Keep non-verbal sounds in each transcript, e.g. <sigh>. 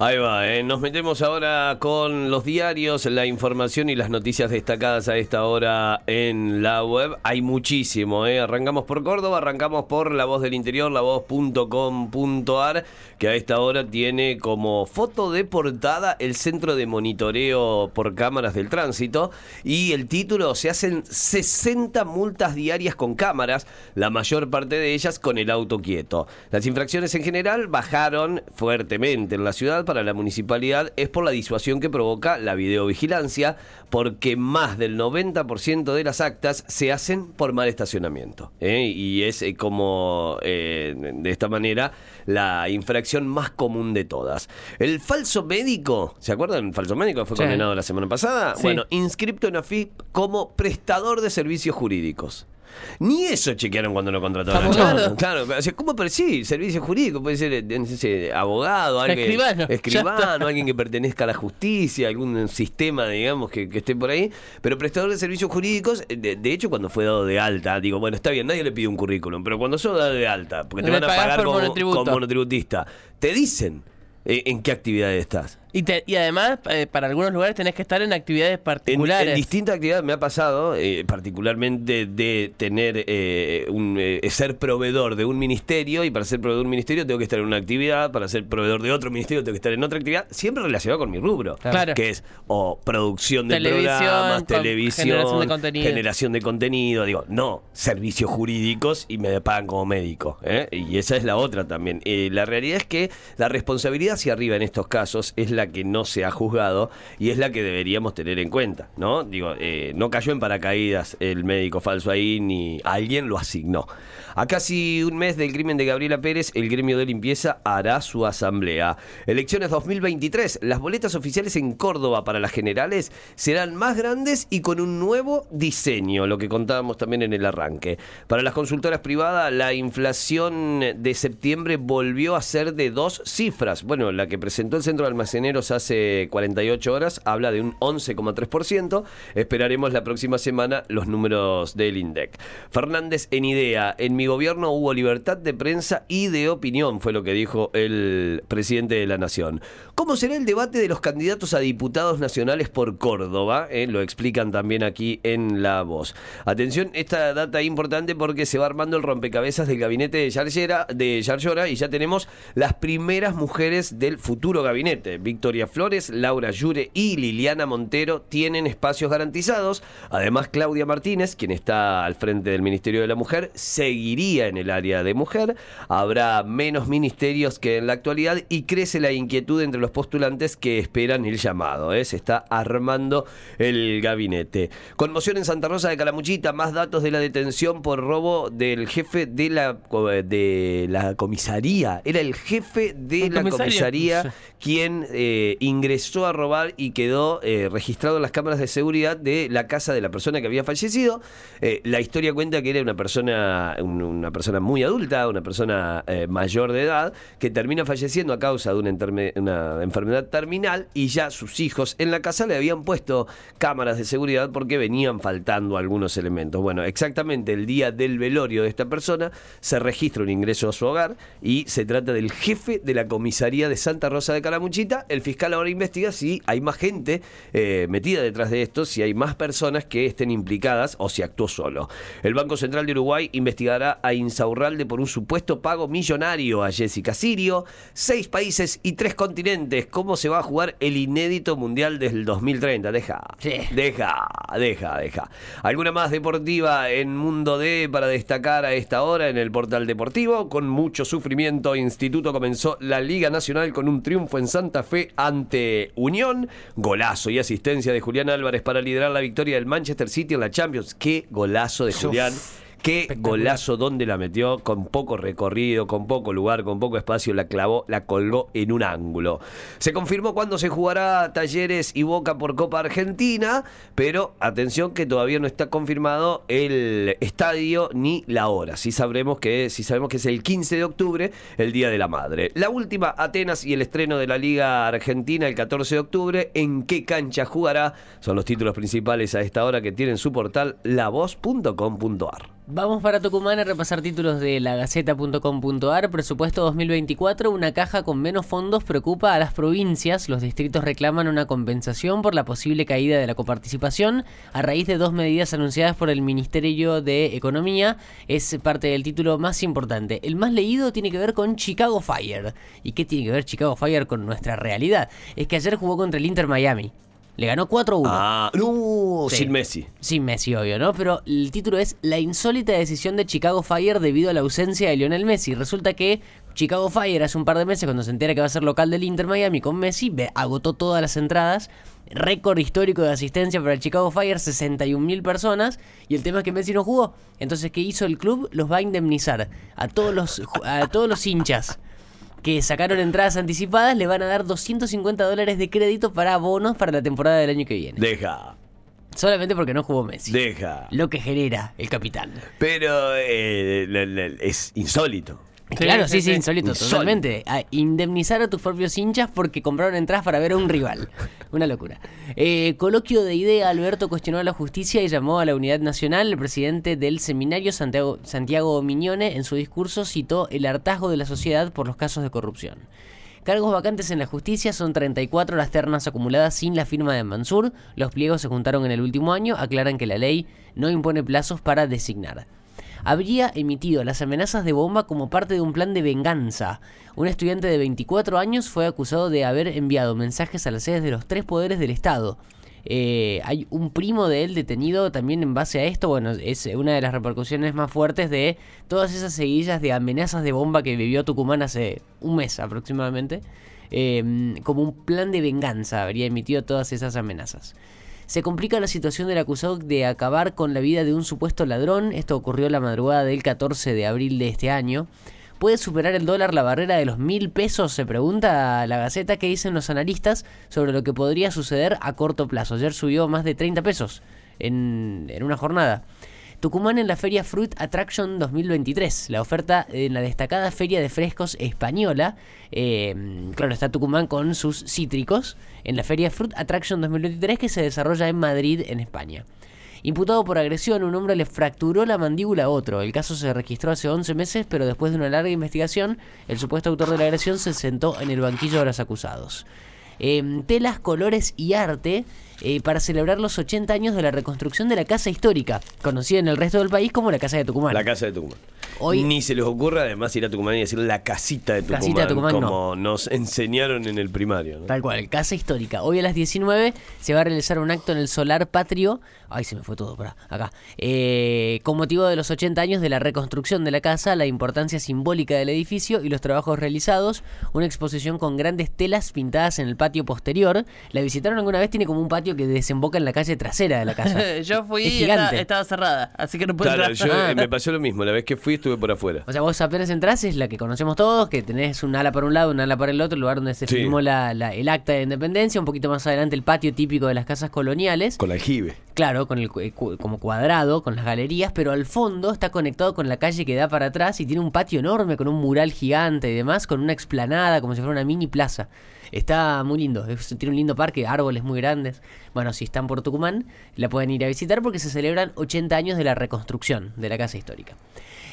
Ahí va, eh. nos metemos ahora con los diarios, la información y las noticias destacadas a esta hora en la web. Hay muchísimo, ¿eh? arrancamos por Córdoba, arrancamos por La Voz del Interior, lavoz.com.ar, que a esta hora tiene como foto de portada el centro de monitoreo por cámaras del tránsito y el título, se hacen 60 multas diarias con cámaras, la mayor parte de ellas con el auto quieto. Las infracciones en general bajaron fuertemente en la ciudad para la municipalidad es por la disuasión que provoca la videovigilancia, porque más del 90% de las actas se hacen por mal estacionamiento. ¿eh? Y es eh, como, eh, de esta manera, la infracción más común de todas. El falso médico, ¿se acuerdan? El falso médico fue condenado la semana pasada. Bueno, inscripto en AFIP como prestador de servicios jurídicos. Ni eso chequearon cuando lo contrataron. Claro, claro. ¿cómo? Pero sí, servicio jurídico, puede ser eh, abogado, alguien, escribano, escribano alguien que pertenezca a la justicia, algún sistema, digamos, que, esté por ahí. Pero prestador de servicios jurídicos, eh, de, hecho, cuando fue dado de alta, digo, bueno, está bien, nadie le pide un currículum, pero cuando sos dado de alta, porque te van a pagar como, como monotributista, te dicen eh, en qué actividad estás. Y, además, eh, para algunos lugares tenés que estar en actividades particulares. En, distintas actividades me ha pasado, eh, particularmente de tener eh, un, ser proveedor de un ministerio, y para ser proveedor de un ministerio tengo que estar en una actividad, para ser proveedor de otro ministerio tengo que estar en otra actividad, siempre relacionado con mi rubro, claro. que es o producción de programas, televisión, generación de, contenido. generación de contenido, digo, no, servicios jurídicos y me pagan como médico. Y esa es la otra también. la realidad es que la responsabilidad hacia arriba en estos casos es la que no se ha juzgado y es la que deberíamos tener en cuenta, ¿no? Digo, eh, no cayó en paracaídas el médico falso ahí ni alguien lo asignó. A casi un mes del crimen de Gabriela Pérez, el gremio de limpieza hará su asamblea. Elecciones 2023. Las boletas oficiales en Córdoba para las generales serán más grandes y con un nuevo diseño, lo que contábamos también en el arranque. Para las consultoras privadas, la inflación de septiembre volvió a ser de dos cifras. Bueno, la que presentó el Centro de Hace 48 horas habla de un 11,3%. Esperaremos la próxima semana los números del INDEC. Fernández en idea, en mi gobierno hubo libertad de prensa y de opinión, fue lo que dijo el presidente de la Nación. ¿Cómo será el debate de los candidatos a diputados nacionales por Córdoba? Eh, lo explican también aquí en La Voz. Atención, esta data importante porque se va armando el rompecabezas del gabinete de Yarlora, de y ya tenemos las primeras mujeres del futuro gabinete. Victoria Flores, Laura Yure y Liliana Montero tienen espacios garantizados. Además, Claudia Martínez, quien está al frente del Ministerio de la Mujer, seguirá en el área de mujer, habrá menos ministerios que en la actualidad y crece la inquietud entre los postulantes que esperan el llamado. ¿eh? Se está armando el gabinete. Conmoción en Santa Rosa de Calamuchita, más datos de la detención por robo del jefe de la, de la comisaría. Era el jefe de la comisaría quien eh, ingresó a robar y quedó eh, registrado en las cámaras de seguridad de la casa de la persona que había fallecido. la historia cuenta que era una persona, una persona muy adulta, una persona eh, mayor de edad, que termina falleciendo a causa de una, una, enfermedad terminal y ya sus hijos en la casa le habían puesto cámaras de seguridad porque venían faltando algunos elementos. Bueno, exactamente el día del velorio de esta persona se registra un ingreso a su hogar y se trata del jefe de la comisaría de Santa Rosa de Calamuchita. El fiscal ahora investiga si hay más gente eh, metida detrás de esto, si hay más personas que estén implicadas o si actuó solo. El Banco Central de Uruguay investigará a Insaurralde por un supuesto pago millonario a Jessica Sirio. Seis países y tres continentes. ¿Cómo se va a jugar el inédito mundial del 2030? Deja. Deja, deja, deja. ¿Alguna más deportiva en Mundo D para destacar a esta hora en el portal deportivo? Con mucho sufrimiento, Instituto comenzó la Liga Nacional con un triunfo en Santa Fe ante Unión. Golazo y asistencia de Julián Álvarez para liderar la victoria del Manchester City en la Champions. Qué golazo de Julián. Qué golazo donde la metió, con poco recorrido, con poco lugar, con poco espacio, la clavó, la colgó en un ángulo. Se confirmó cuándo se jugará Talleres y Boca por Copa Argentina, pero atención que todavía no está confirmado el estadio ni la hora. Sí sabremos que, sí sabemos que es el 15 de octubre, el Día de la Madre. La última, Atenas y el estreno de la Liga Argentina el 14 de octubre. ¿En qué cancha jugará? Son los títulos principales a esta hora que tienen su portal lavoz.com.ar. Vamos para Tucumán a repasar títulos de lagaceta.com.ar. Presupuesto 2024. Una caja con menos fondos preocupa a las provincias. Los distritos reclaman una compensación por la posible caída de la coparticipación a raíz de dos medidas anunciadas por el Ministerio de Economía. Es parte del título más importante. El más leído tiene que ver con Chicago Fire. ¿Y qué tiene que ver Chicago Fire con nuestra realidad? Es que ayer jugó contra el Inter Miami. Le ganó 4-1. Ah, no, Sí. sin Messi. Sin Messi, obvio, ¿no? Pero el título es La insólita decisión de Chicago Fire debido a la ausencia de Lionel Messi. Resulta que Chicago Fire hace un par de meses, cuando se entera que va a ser local del Inter Miami con Messi, agotó todas las entradas. Récord histórico de asistencia para el Chicago Fire, 61.000 personas. Y el tema es que Messi no jugó. Entonces, ¿qué hizo el club? Los va a indemnizar a todos los, a todos los hinchas que sacaron entradas anticipadas. Le van a dar 250 dólares de crédito para bonos para la temporada del año que viene. Deja, Solamente porque no jugó Messi. deja. Lo que genera el capitán. Pero eh, es insólito. Claro, sí, sí, sí, sí. insólito, Insólito. totalmente. A indemnizar a tus propios hinchas porque compraron entradas para ver a un rival. <laughs> Una locura. Eh, coloquio de idea, Alberto cuestionó a la justicia y llamó a la unidad nacional. El presidente del seminario, Santiago, Santiago Miñone, en su discurso citó el hartazgo de la sociedad por los casos de corrupción. Cargos vacantes en la justicia son 34 las ternas acumuladas sin la firma de Mansur. Los pliegos se juntaron en el último año. Aclaran que la ley no impone plazos para designar habría emitido las amenazas de bomba como parte de un plan de venganza. Un estudiante de 24 años fue acusado de haber enviado mensajes a las sedes de los tres poderes del Estado. Eh, hay un primo de él detenido también en base a esto. Bueno, es una de las repercusiones más fuertes de todas esas seguillas de amenazas de bomba que vivió Tucumán hace un mes aproximadamente. Eh, como un plan de venganza habría emitido todas esas amenazas. Se complica la situación del acusado de acabar con la vida de un supuesto ladrón. Esto ocurrió la madrugada del 14 de abril de este año. ¿Puede superar el dólar la barrera de los mil pesos? Se pregunta la Gaceta qué dicen los analistas sobre lo que podría suceder a corto plazo. Ayer subió más de 30 pesos en, en una jornada. Tucumán en la Feria Fruit Attraction 2023, la oferta en la destacada Feria de Frescos Española. Eh, claro, está Tucumán con sus cítricos en la Feria Fruit Attraction 2023 que se desarrolla en Madrid, en España. Imputado por agresión, un hombre le fracturó la mandíbula a otro. El caso se registró hace 11 meses, pero después de una larga investigación, el supuesto autor de la agresión se sentó en el banquillo de los acusados. Eh, telas, colores y arte eh, para celebrar los 80 años de la reconstrucción de la casa histórica, conocida en el resto del país como la Casa de Tucumán. La casa de Tucumán. Hoy- Ni se les ocurra además ir a Tucumán y decir la casita de Tucumán, Casita de Tucumán, no. como nos enseñaron en el primario. ¿no? Tal cual, Casa Histórica. Hoy a las 19 se va a realizar un acto en el Solar Patrio. Ay, se me fue todo, para acá. Eh, con motivo de los 80 años de la reconstrucción de la casa, la importancia simbólica del edificio y los trabajos realizados. Una exposición con grandes telas pintadas en el patio posterior. ¿La visitaron alguna vez? Tiene como un patio que desemboca en la calle trasera de la casa. <laughs> Yo fui Es y estaba, cerrada, así que no puedo Claro, entrar. yo, Ah. eh, me <laughs> pasó lo mismo. La vez que fui estuve por afuera. O sea, vos apenas entras, es la que conocemos todos, que tenés un ala para un lado, un ala para el otro, el lugar donde se Sí. firmó la- la- el acta de independencia, un poquito más adelante el patio típico de las casas coloniales. Con aljibe. Claro, con el cu- como cuadrado, con las galerías, pero al fondo está conectado con la calle que da para atrás y tiene un patio enorme con un mural gigante y demás, con una explanada como si fuera una mini plaza. Está muy lindo, tiene un lindo parque, árboles muy grandes. Bueno, si están por Tucumán, la pueden ir a visitar porque se celebran 80 años de la reconstrucción de la casa histórica.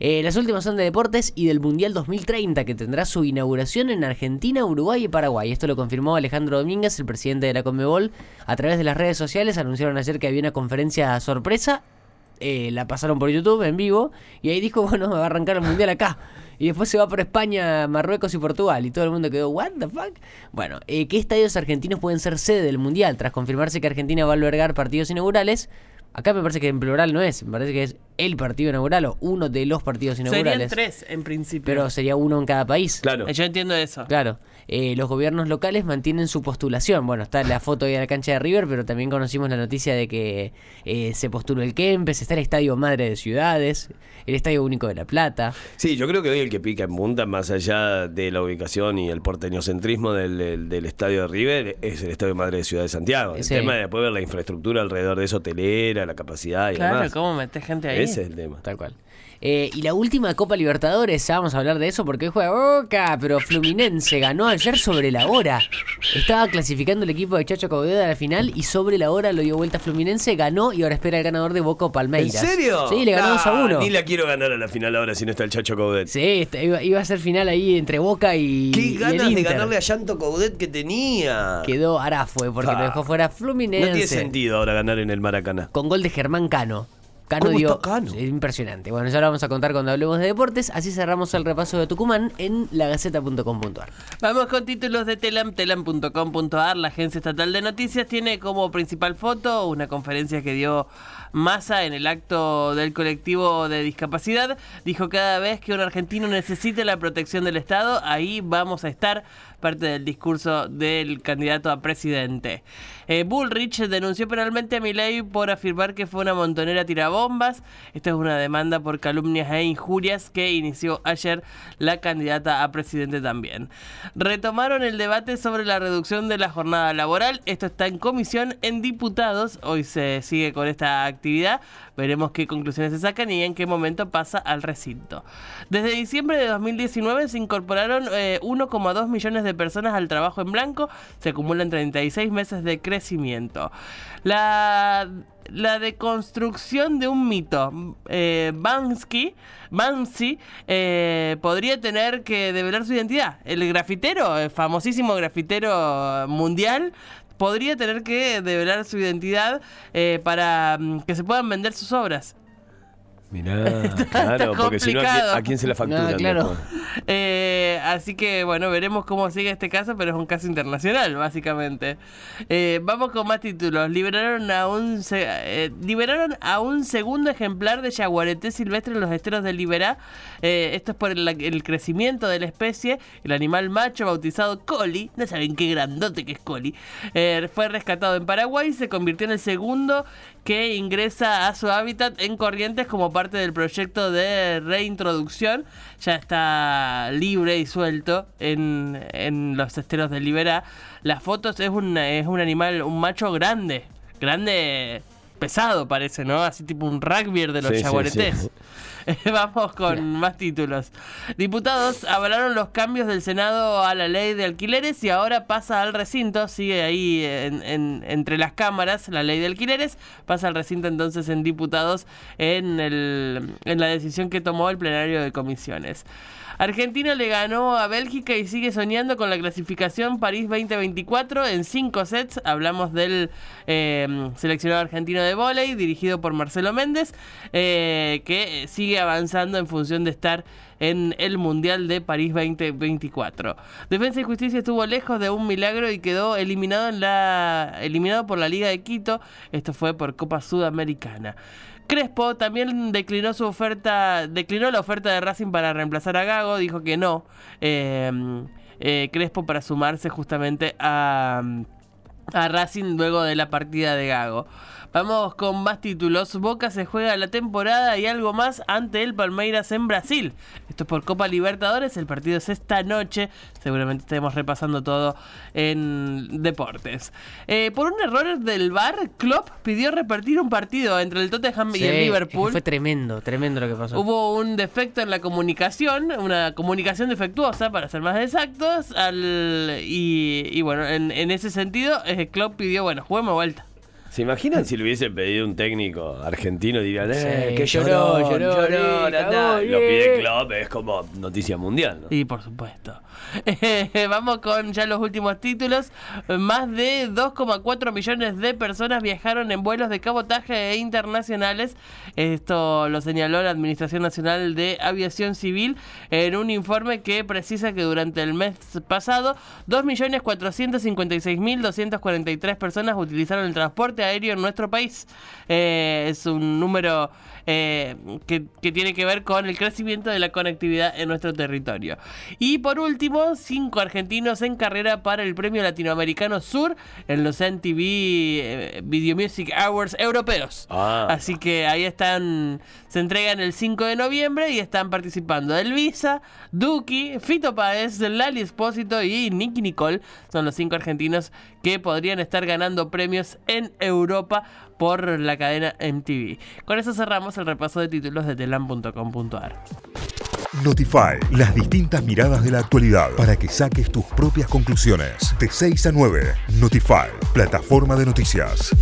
Eh, las últimas son de deportes y del Mundial 2030, que tendrá su inauguración en Argentina, Uruguay y Paraguay. Esto lo confirmó Alejandro Domínguez, el presidente de la Conmebol. A través de las redes sociales anunciaron ayer que había una conferencia sorpresa. Eh, la pasaron por YouTube en vivo. Y ahí dijo, <laughs> bueno, va a arrancar el Mundial acá. Y después se va por España, Marruecos y Portugal. Y todo el mundo quedó, ¿What the fuck? Bueno, eh, ¿qué estadios argentinos pueden ser sede del Mundial? Tras confirmarse que Argentina va a albergar partidos inaugurales. Acá me parece que en plural no es, me parece que es el partido inaugural o uno de los partidos Serían inaugurales. tres en principio. Pero sería uno en cada país. Claro. Yo entiendo eso. Claro. Eh, los gobiernos locales mantienen su postulación. Bueno, está la foto ahí de la cancha de River, pero también conocimos la noticia de que eh, se postuló el Kempes, está el Estadio Madre de Ciudades, el Estadio Único de La Plata. Sí, yo creo que hoy el que pica en punta, más allá de la ubicación y el porteñocentrismo del, del, del estadio de River, es el estadio madre de Ciudad de Santiago. El Sí. tema de después ver la infraestructura alrededor de eso, hotelera, la capacidad y Claro, demás. ¿cómo metes gente ahí? Ese es el tema. Tal cual. Eh, y la última Copa Libertadores, ya vamos a hablar de eso porque hoy juega Boca, pero Fluminense ganó ayer sobre la hora. Estaba clasificando el equipo de Chacho Caudeda a la final y sobre la hora lo dio vuelta Fluminense, ganó y ahora espera el ganador de Boca o ¿En Palmeiras. serio? Sí, le ganó 2 a Nah, 1. Ni la quiero ganar a la final ahora si no está el Chacho Coudet. Sí, iba, iba a ser final ahí entre Boca y, Qué y el ganas de ganarle a Llanto Coudet que tenía. Quedó Arafue porque Ah. lo dejó fuera No Fluminense. tiene sentido ahora ganar en el Maracaná. Con gol de Germán Cano. Cano ¿Cómo dio. está Cano? Es impresionante. Bueno, ya lo vamos a contar cuando hablemos de deportes. Así cerramos el repaso de Tucumán en lagaceta.com.ar. Vamos con títulos de Telam, telam.com.ar. La agencia estatal de noticias tiene como principal foto una conferencia que dio Massa en el acto del colectivo de discapacidad. Dijo cada vez que un argentino necesite la protección del Estado, ahí vamos a estar. Parte del discurso del candidato a presidente. Eh, Bullrich denunció penalmente a Milei por afirmar que fue una montonera tirabombas. Esta es una demanda por calumnias e injurias que inició ayer la candidata a presidente también. Retomaron el debate sobre la reducción de la jornada laboral. Esto está en comisión en diputados. Hoy se sigue con esta actividad. Veremos qué conclusiones se sacan y en qué momento pasa al recinto. Desde diciembre de 2019 se incorporaron eh, 1,2 millones de personas al trabajo en blanco. Se acumulan 36 meses de crecimiento. La, la deconstrucción de un mito. Eh, Bansky, eh, podría tener que develar su identidad. El grafitero, el famosísimo grafitero mundial, podría tener que develar su identidad eh, para mm, que se puedan vender sus obras. Mirá, <laughs> claro, porque si no, ¿a quién, complicado. a quién se la facturan? No, claro. Eh, así que bueno, veremos cómo sigue este caso, pero es un caso internacional, básicamente. Eh, vamos con más títulos. Liberaron a un eh, liberaron a un segundo ejemplar de jaguareté silvestre en los esteros de Liberá. Eh, esto es por el, el crecimiento de la especie. El animal macho bautizado Coli, no saben qué grandote que es Coli, eh, fue rescatado en Paraguay y se convirtió en el segundo que ingresa a su hábitat en Corrientes como parte del proyecto de reintroducción. Ya está libre y suelto en, en los esteros de Liberá. Las fotos es un, es un animal, un macho grande. Grande, pesado parece, ¿no? Así tipo un rugby de los Sí, sí, jaguaretés. sí. <laughs> Vamos con más títulos. Diputados avalaron los cambios del Senado a la ley de alquileres y ahora pasa al recinto. Sigue ahí en- en- entre las cámaras la ley de alquileres. Pasa al recinto entonces en diputados en, el, en la decisión que tomó el plenario de comisiones. Argentina le ganó a Bélgica y sigue soñando con la clasificación París 2024 en cinco sets. Hablamos del eh, seleccionado argentino de vóley dirigido por Marcelo Méndez, eh, que sigue avanzando en función de estar en el Mundial de París 2024. Defensa y Justicia estuvo lejos de un milagro y quedó eliminado, en la, eliminado por la Liga de Quito. Esto fue por Copa Sudamericana. Crespo también declinó su oferta, declinó la oferta de Racing para reemplazar a Gago, dijo que no. eh, eh, Crespo para sumarse justamente a, a Racing luego de la partida de Gago. Vamos con más títulos. Boca se juega la temporada y algo más ante el Palmeiras en Brasil. Esto es por Copa Libertadores. El partido es esta noche. Seguramente estaremos repasando todo en deportes. Eh, por un error del VAR, Klopp pidió repartir un partido entre el Tottenham y Sí, el es que Liverpool. Fue tremendo, tremendo lo que pasó. Hubo un defecto en la comunicación, una comunicación defectuosa, para ser más exactos. Al, y, y bueno, en, en ese sentido, eh, Klopp pidió, bueno, juguemos vuelta. ¿Se imaginan si le hubiese pedido un técnico argentino? Dirían, eh, Sí, que lloró, lloró, lloró, cagó, Lo pide. Klopp, es como noticia mundial, ¿no? Y por supuesto. <laughs> Vamos con ya los últimos títulos. Más de 2,4 millones de personas viajaron en vuelos de cabotaje e internacionales. Esto lo señaló la Administración Nacional de Aviación Civil en un informe que precisa que durante el mes pasado 2.456.243 personas utilizaron el transporte transporte aéreo en nuestro país. Eh, es un número eh, que, que tiene que ver con el crecimiento de la conectividad en nuestro territorio. Y por último, cinco argentinos en carrera para el Premio Latinoamericano Sur en los MTV eh, Video Music Awards europeos. Ah. Así que ahí están, se entregan el 5 de noviembre y están participando Elvisa, Duki, Fito Páez, Lali Espósito y Nicky Nicole. Son los cinco argentinos que podrían estar ganando premios en Europa por la cadena MTV. Con eso cerramos el repaso de títulos de telam.com.ar. Notify, las distintas miradas de la actualidad para que saques tus propias conclusiones. De 6 a 9, Notify, plataforma de noticias.